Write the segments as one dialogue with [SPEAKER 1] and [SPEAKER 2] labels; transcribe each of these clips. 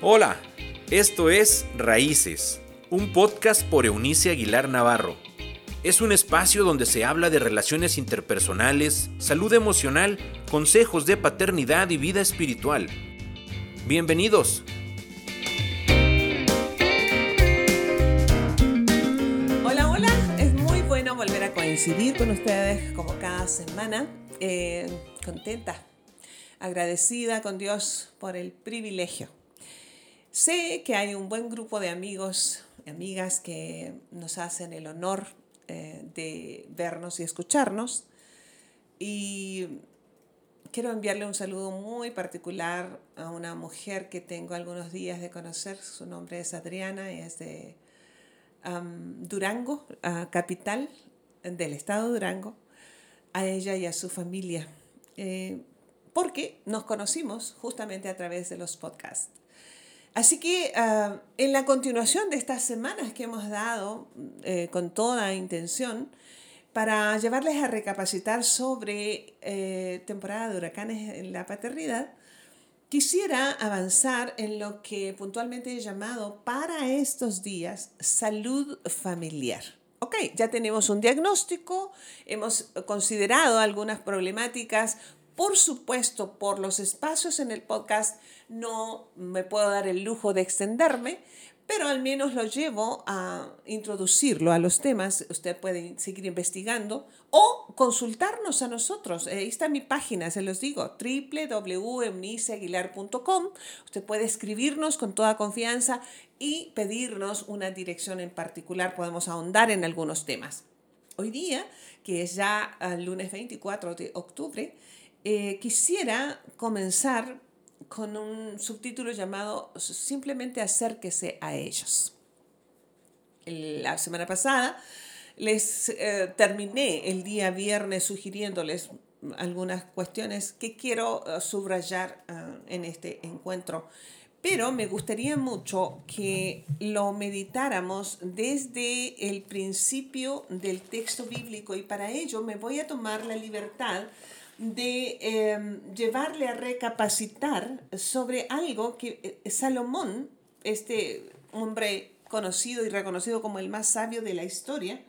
[SPEAKER 1] Hola, esto es Raíces, un podcast por Eunice Aguilar Navarro. Es un espacio donde se habla de relaciones interpersonales, salud emocional, consejos de paternidad y vida espiritual. Bienvenidos.
[SPEAKER 2] Hola, hola, es muy bueno volver a coincidir con ustedes como cada semana. Eh, contenta, agradecida con Dios por el privilegio. Sé que hay un buen grupo de amigos y amigas que nos hacen el honor eh, de vernos y escucharnos. Y quiero enviarle un saludo muy particular a una mujer que tengo algunos días de conocer. Su nombre es Adriana y es de Durango, ah, capital del estado de Durango. A ella y a su familia. Eh, porque nos conocimos justamente a través de los podcasts. Así que ah, en la continuación de estas semanas que hemos dado eh, con toda intención para llevarles a recapacitar sobre eh, temporada de huracanes en la paternidad, quisiera avanzar en lo que puntualmente he llamado para estos días salud familiar. Ok, ya tenemos un diagnóstico, hemos considerado algunas problemáticas por supuesto, por los espacios en el podcast no me puedo dar el lujo de extenderme, pero al menos lo llevo a introducirlo a los temas. Usted puede seguir investigando o consultarnos a nosotros. Ahí está mi página, se los digo, www.euniceaguilar.com. Usted puede escribirnos con toda confianza y pedirnos una dirección en particular. Podemos ahondar en algunos temas. Hoy día, que es ya el lunes 24 de octubre, eh, quisiera comenzar con un subtítulo llamado Simplemente acérquese a ellos. La semana pasada les eh, terminé el día viernes sugiriéndoles algunas cuestiones que quiero eh, subrayar en este encuentro. Pero me gustaría mucho que lo meditáramos desde el principio del texto bíblico y para ello me voy a tomar la libertad de em, llevarle a recapacitar sobre algo que eh, Salomón, este hombre conocido y reconocido como el más sabio de la historia,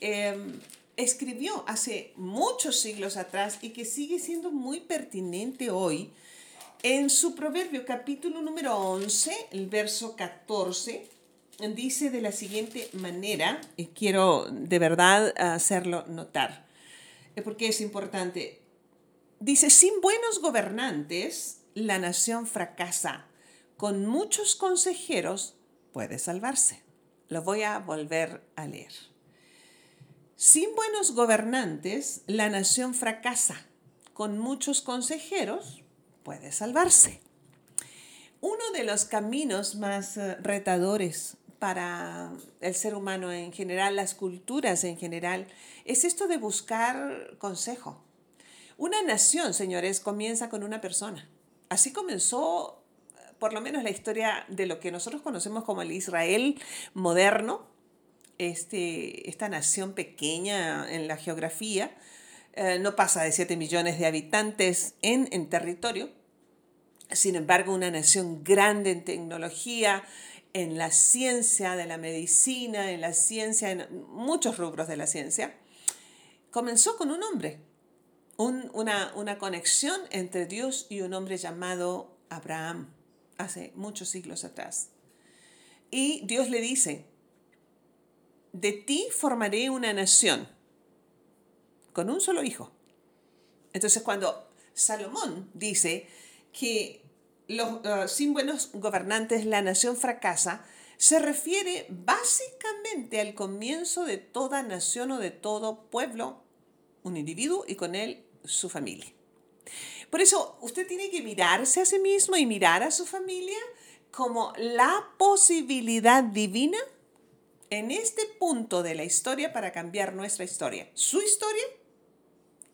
[SPEAKER 2] em, escribió hace muchos siglos atrás y que sigue siendo muy pertinente hoy. En su proverbio capítulo número 11, el verso 14, dice de la siguiente manera, y quiero de verdad hacerlo notar, porque es importante, Dice, sin buenos gobernantes, la nación fracasa. Con muchos consejeros puede salvarse. Lo voy a volver a leer. Sin buenos gobernantes, la nación fracasa. Con muchos consejeros puede salvarse. Uno de los caminos más eh, retadores para el ser humano en general, las culturas en general, es esto de buscar consejo una nación, señores, comienza con una persona. Así comenzó por lo menos la historia de lo que nosotros conocemos como el Israel moderno, este, esta nación pequeña en la geografía, eh, no pasa de 7 millones de habitantes en, en territorio, sin embargo una nación grande en tecnología, en la ciencia de la medicina, en la ciencia, en muchos rubros de la ciencia, comenzó con un hombre, una, conexión entre Dios y un hombre llamado Abraham hace muchos siglos atrás. Y Dios le dice, de ti formaré una nación con un solo hijo. Entonces cuando Salomón dice que los, uh, sin buenos gobernantes la nación fracasa, se refiere básicamente al comienzo de toda nación o de todo pueblo, un individuo y con él su familia. Por eso usted tiene que mirarse a sí mismo y mirar a su familia como la posibilidad divina en este punto de la historia para cambiar nuestra historia, su historia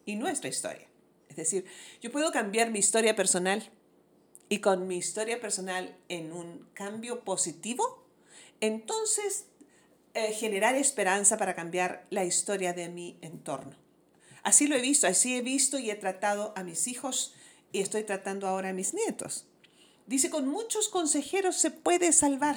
[SPEAKER 2] y nuestra historia. Es decir, yo puedo cambiar mi historia personal y con mi historia personal en un cambio positivo, entonces eh, generar esperanza para cambiar la historia de mi entorno. Así lo he visto, así he visto y he tratado a mis hijos y estoy tratando ahora a mis nietos. Dice, con muchos consejeros se puede salvar.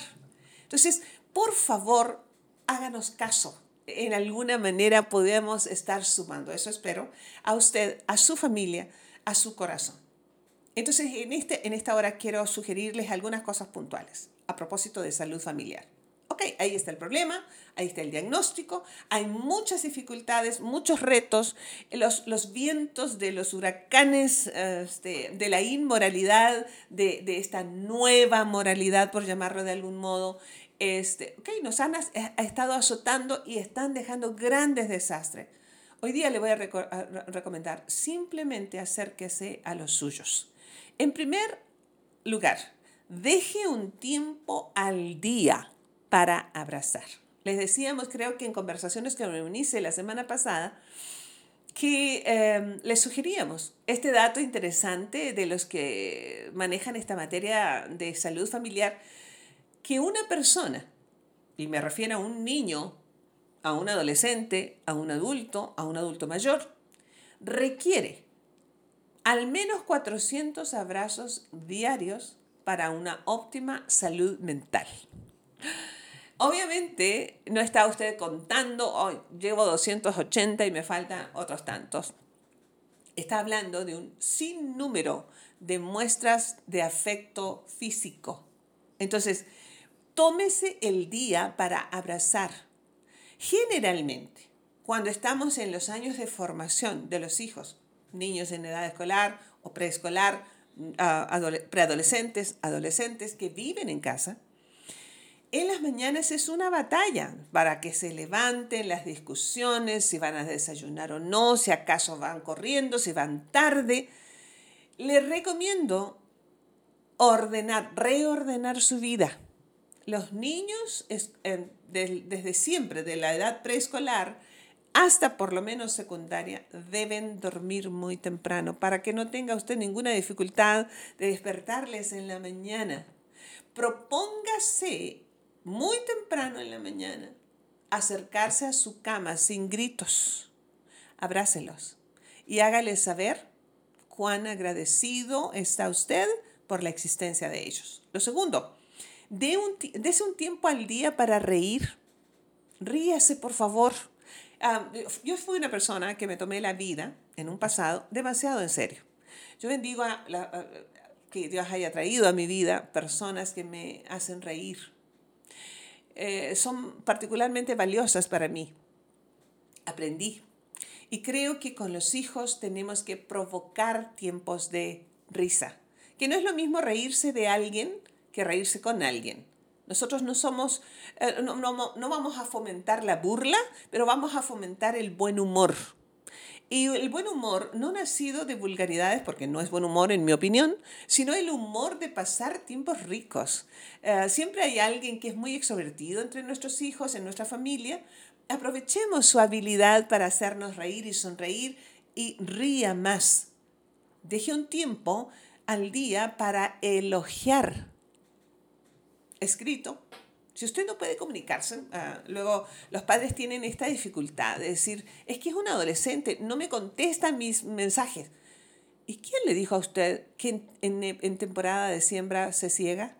[SPEAKER 2] Entonces, por favor, háganos caso. En alguna manera podemos estar sumando, eso espero, a usted, a su familia, a su corazón. Entonces, en, este, en esta hora quiero sugerirles algunas cosas puntuales a propósito de salud familiar. Ok, ahí está el problema, ahí está el diagnóstico, hay muchas dificultades, muchos retos, los, vientos de los huracanes, este, de la inmoralidad, de, esta nueva moralidad, por llamarlo de algún modo, este, okay, nos han ha estado azotando y están dejando grandes desastres. Hoy día le voy a, a recomendar simplemente acérquese a los suyos. En primer lugar, deje un tiempo al día para abrazar. Les decíamos, creo que en conversaciones que me hice la semana pasada, que eh, les sugeríamos este dato interesante de los que manejan esta materia de salud familiar que una persona, y me refiero a un niño, a un adolescente, a un adulto, a un adulto mayor, requiere al menos 400 abrazos diarios para una óptima salud mental. Obviamente no está usted contando, hoy llevo 280 y me faltan otros tantos. Está hablando de un sinnúmero de muestras de afecto físico. Entonces, tómese el día para abrazar. Generalmente, cuando estamos en los años de formación de los hijos, niños en edad escolar o preescolar, ah, preadolescentes, adolescentes que viven en casa, en las mañanas es una batalla para que se levanten las discusiones, si van a desayunar o no, si acaso van corriendo, si van tarde. Les recomiendo ordenar, reordenar su vida los niños desde siempre, de la edad preescolar hasta por lo menos secundaria, deben dormir muy temprano para que no tenga usted ninguna dificultad de despertarles en la mañana. Propóngase muy temprano en la mañana acercarse a su cama sin gritos. Abrácelos y hágales saber cuán agradecido está usted por la existencia de ellos. Lo segundo, Dé un, dese un tiempo al día para reír. Ríase, por favor. Ah, yo fui una persona que me tomé la vida en un pasado demasiado en serio. Yo bendigo a, que Dios haya traído a mi vida personas que me hacen reír. Eh, son particularmente valiosas para mí. Aprendí. Y creo que con los hijos tenemos que provocar tiempos de risa. Que no es lo mismo reírse de alguien que reírse con alguien. Nosotros no somos, eh, no, no, vamos a fomentar la burla, pero vamos a fomentar el buen humor. Y el buen humor no nacido de vulgaridades, porque no es buen humor en mi opinión, sino el humor de pasar tiempos ricos. Eh, siempre hay alguien que es muy extrovertido entre nuestros hijos, en nuestra familia. Aprovechemos su habilidad para hacernos reír y sonreír y ría más. Deje un tiempo al día para elogiar escrito. Si usted no puede comunicarse, ah, luego los padres tienen esta dificultad de decir, es que es un adolescente, no me contesta mis mensajes. ¿Y quién le dijo a usted que en, temporada de siembra se ciega?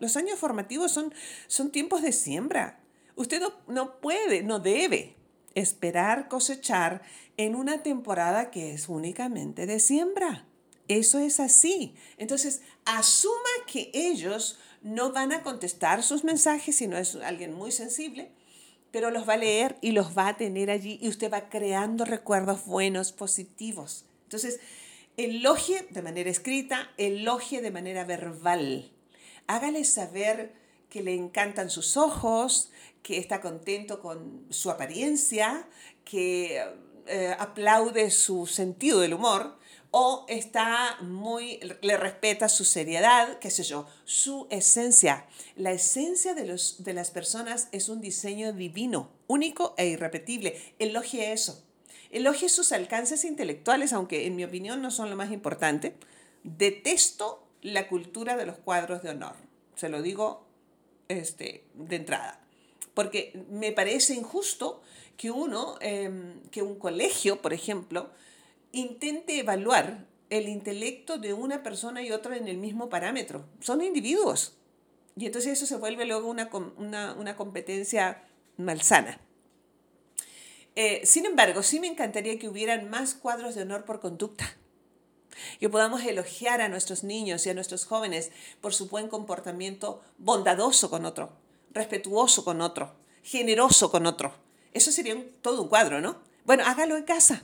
[SPEAKER 2] los años formativos son, son tiempos de siembra. Usted no, no puede, no debe esperar cosechar en una temporada que es únicamente de siembra. Eso es así. Entonces, asuma que ellos no van a contestar sus mensajes si no es alguien muy sensible, pero los va a leer y los va a tener allí y usted va creando recuerdos buenos, positivos. Entonces, elogie de manera escrita, elogie de manera verbal. Hágale saber que le encantan sus ojos, que está contento con su apariencia, que eh, aplaude su sentido del humor o está muy, le respeta su seriedad, qué sé yo, su esencia. La esencia de, los, de las personas es un diseño divino, único e irrepetible. Elogie eso. Elogie sus alcances intelectuales, aunque en mi opinión no son lo más importante. Detesto la cultura de los cuadros de honor. Se lo digo este, de entrada. Porque me parece injusto que uno, em, que un colegio, por ejemplo, intente evaluar el intelecto de una persona y otra en el mismo parámetro. Son individuos. Y entonces eso se vuelve luego una, una, una competencia malsana. Eh, sin embargo, sí me encantaría que hubieran más cuadros de honor por conducta. Que podamos elogiar a nuestros niños y a nuestros jóvenes por su buen comportamiento bondadoso con otro, respetuoso con otro, generoso con otro. Eso sería todo un cuadro, ¿no? Bueno, hágalo en casa.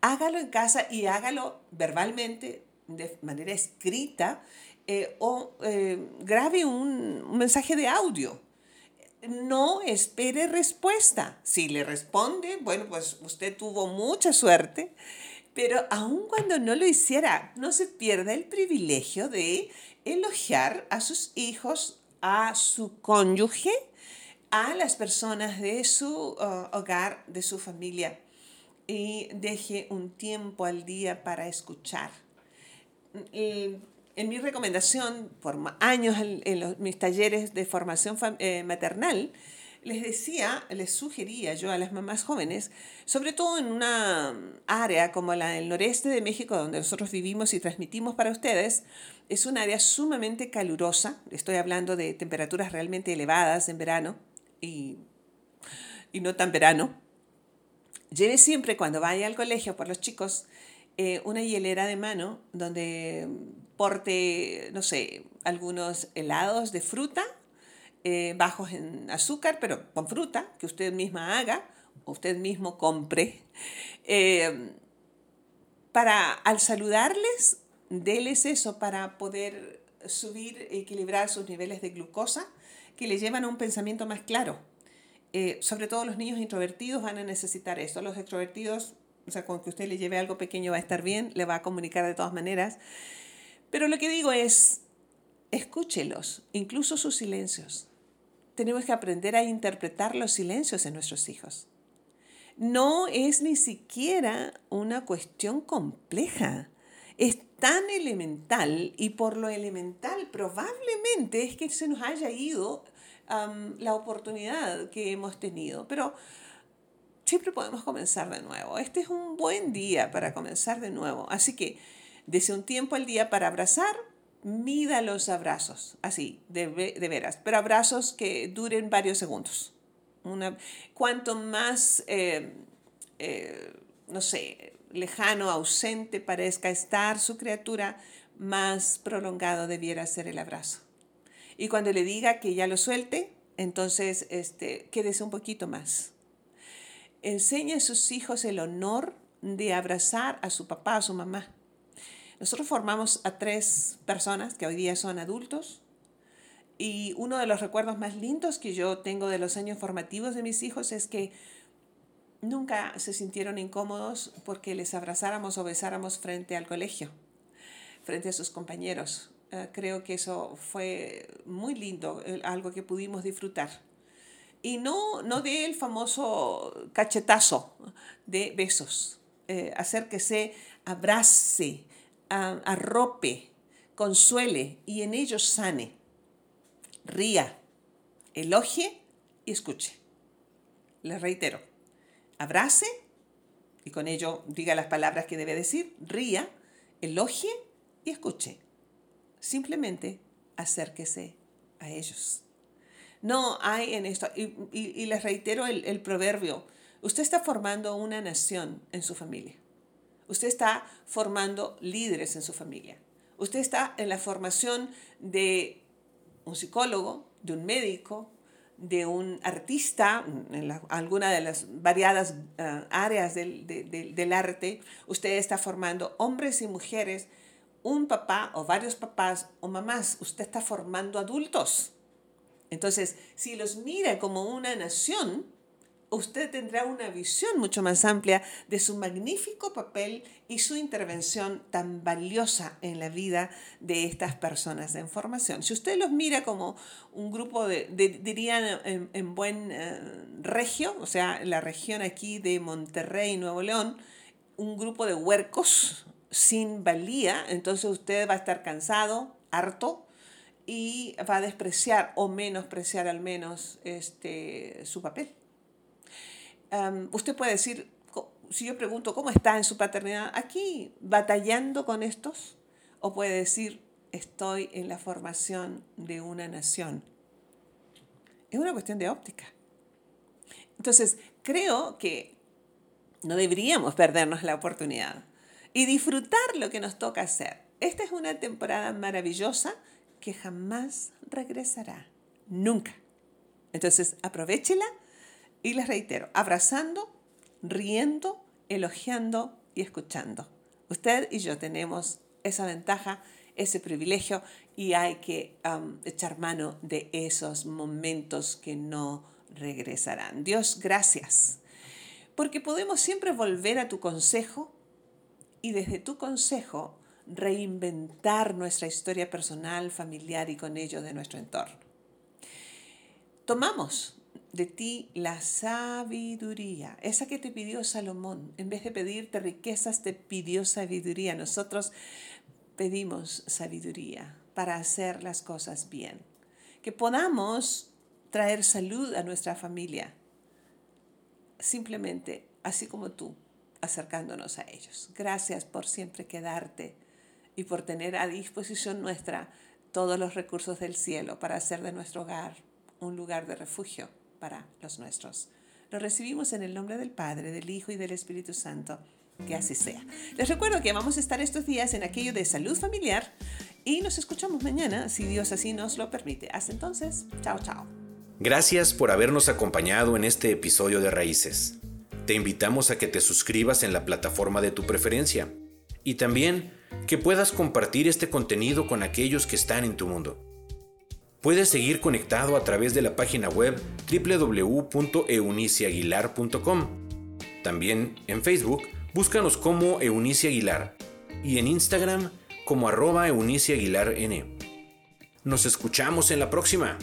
[SPEAKER 2] Hágalo en casa y hágalo verbalmente, de manera escrita, eh, o eh, grabe un, mensaje de audio. No espere respuesta. Si le responde, bueno, pues usted tuvo mucha suerte, pero aun cuando no lo hiciera, no se pierda el privilegio de elogiar a sus hijos, a su cónyuge, a las personas de su uh, hogar, de su familia y deje un tiempo al día para escuchar. en mi recomendación, por años en, mis talleres de formación eh, maternal, les decía, les sugería yo a las mamás jóvenes, sobre todo en una área como la del noreste de México, donde nosotros vivimos y transmitimos para ustedes, es un área sumamente calurosa, estoy hablando de temperaturas realmente elevadas en verano y, y no tan verano, Lleve siempre cuando vaya al colegio por los chicos eh, una hielera de mano donde porte, no sé, algunos helados de fruta, eh, bajos en azúcar, pero con fruta, que usted misma haga, usted mismo compre. Eh, para al saludarles, déles eso para poder subir, equilibrar sus niveles de glucosa que le llevan a un pensamiento más claro eh, sobre todo los niños introvertidos van a necesitar esto. Los extrovertidos, o sea, con que usted le lleve algo pequeño va a estar bien, le va a comunicar de todas maneras. Pero lo que digo es, escúchelos, incluso sus silencios. Tenemos que aprender a interpretar los silencios en nuestros hijos. No es ni siquiera una cuestión compleja. Es tan elemental y por lo elemental probablemente es que se nos haya ido la oportunidad que hemos tenido. Pero siempre podemos comenzar de nuevo. Este es un buen día para comenzar de nuevo. Así que desde un tiempo al día para abrazar, mida los abrazos, así, de, de veras, pero abrazos que duren varios segundos. Una, cuanto más, eh, eh, no sé, lejano, ausente parezca estar su criatura, más prolongado debiera ser el abrazo. Y cuando le diga que ya lo suelte, entonces este, quédese un poquito más. Enseñe a sus hijos el honor de abrazar a su papá, a su mamá. Nosotros formamos a tres personas que hoy día son adultos y uno de los recuerdos más lindos que yo tengo de los años formativos de mis hijos es que nunca se sintieron incómodos porque les abrazáramos o besáramos frente al colegio, frente a sus compañeros. Eh, creo que eso fue muy lindo, algo que pudimos disfrutar. Y no, no de el famoso cachetazo de besos, eh, hacer que se abrace, arrope, consuele y en ello sane, ría, elogie y escuche. Les reitero, abrace y con ello diga las palabras que debe decir, ría, elogie y escuche simplemente acérquese a ellos. No hay en esto, y, les reitero el, el proverbio, usted está formando una nación en su familia. Usted está formando líderes en su familia. Usted está en la formación de un psicólogo, de un médico, de un artista, en alguna de las variadas eh, áreas del, del, arte. Usted está formando hombres y mujeres un papá o varios papás o mamás, usted está formando adultos. Entonces, si los mira como una nación, usted tendrá una visión mucho más amplia de su magnífico papel y su intervención tan valiosa en la vida de estas personas en formación. Si usted los mira como un grupo de, dirían en, buen eh, regio, o sea, la región aquí de Monterrey, Nuevo León, un grupo de huercos, sin valía, entonces usted va a estar cansado, harto, y va a despreciar o menospreciar al menos este, su papel. usted puede decir, si yo pregunto cómo está en su paternidad, aquí batallando con estos, o puede decir, estoy en la formación de una nación. Es una cuestión de óptica. Entonces, creo que no deberíamos perdernos la oportunidad y disfrutar lo que nos toca hacer. Esta es una temporada maravillosa que jamás regresará. Nunca. Entonces, aprovechela y les reitero, abrazando, riendo, elogiando y escuchando. Usted y yo tenemos esa ventaja, ese privilegio y hay que um, echar mano de esos momentos que no regresarán. Dios, gracias, porque podemos siempre volver a tu consejo y desde tu consejo reinventar nuestra historia personal, familiar y con ello de nuestro entorno. Tomamos de ti la sabiduría, esa que te pidió Salomón. En vez de pedirte riquezas, te pidió sabiduría. Nosotros pedimos sabiduría para hacer las cosas bien. Que podamos traer salud a nuestra familia, simplemente así como tú, acercándonos a ellos. Gracias por siempre quedarte y por tener a disposición nuestra todos los recursos del cielo para hacer de nuestro hogar un lugar de refugio para los nuestros. Lo recibimos en el nombre del Padre, del Hijo y del Espíritu Santo. Que así sea. Les recuerdo que vamos a estar estos días en aquello de salud familiar y nos escuchamos mañana, si Dios así nos lo permite. Hasta entonces, chao, chao.
[SPEAKER 1] Gracias por habernos acompañado en este episodio de Raíces. Te invitamos a que te suscribas en la plataforma de tu preferencia y también que puedas compartir este contenido con aquellos que están en tu mundo. Puedes seguir conectado a través de la página web www.euniciaguilar.com. También en Facebook, búscanos como Eunice Aguilar y en Instagram como arroba Eunice Aguilar N. Nos escuchamos en la próxima.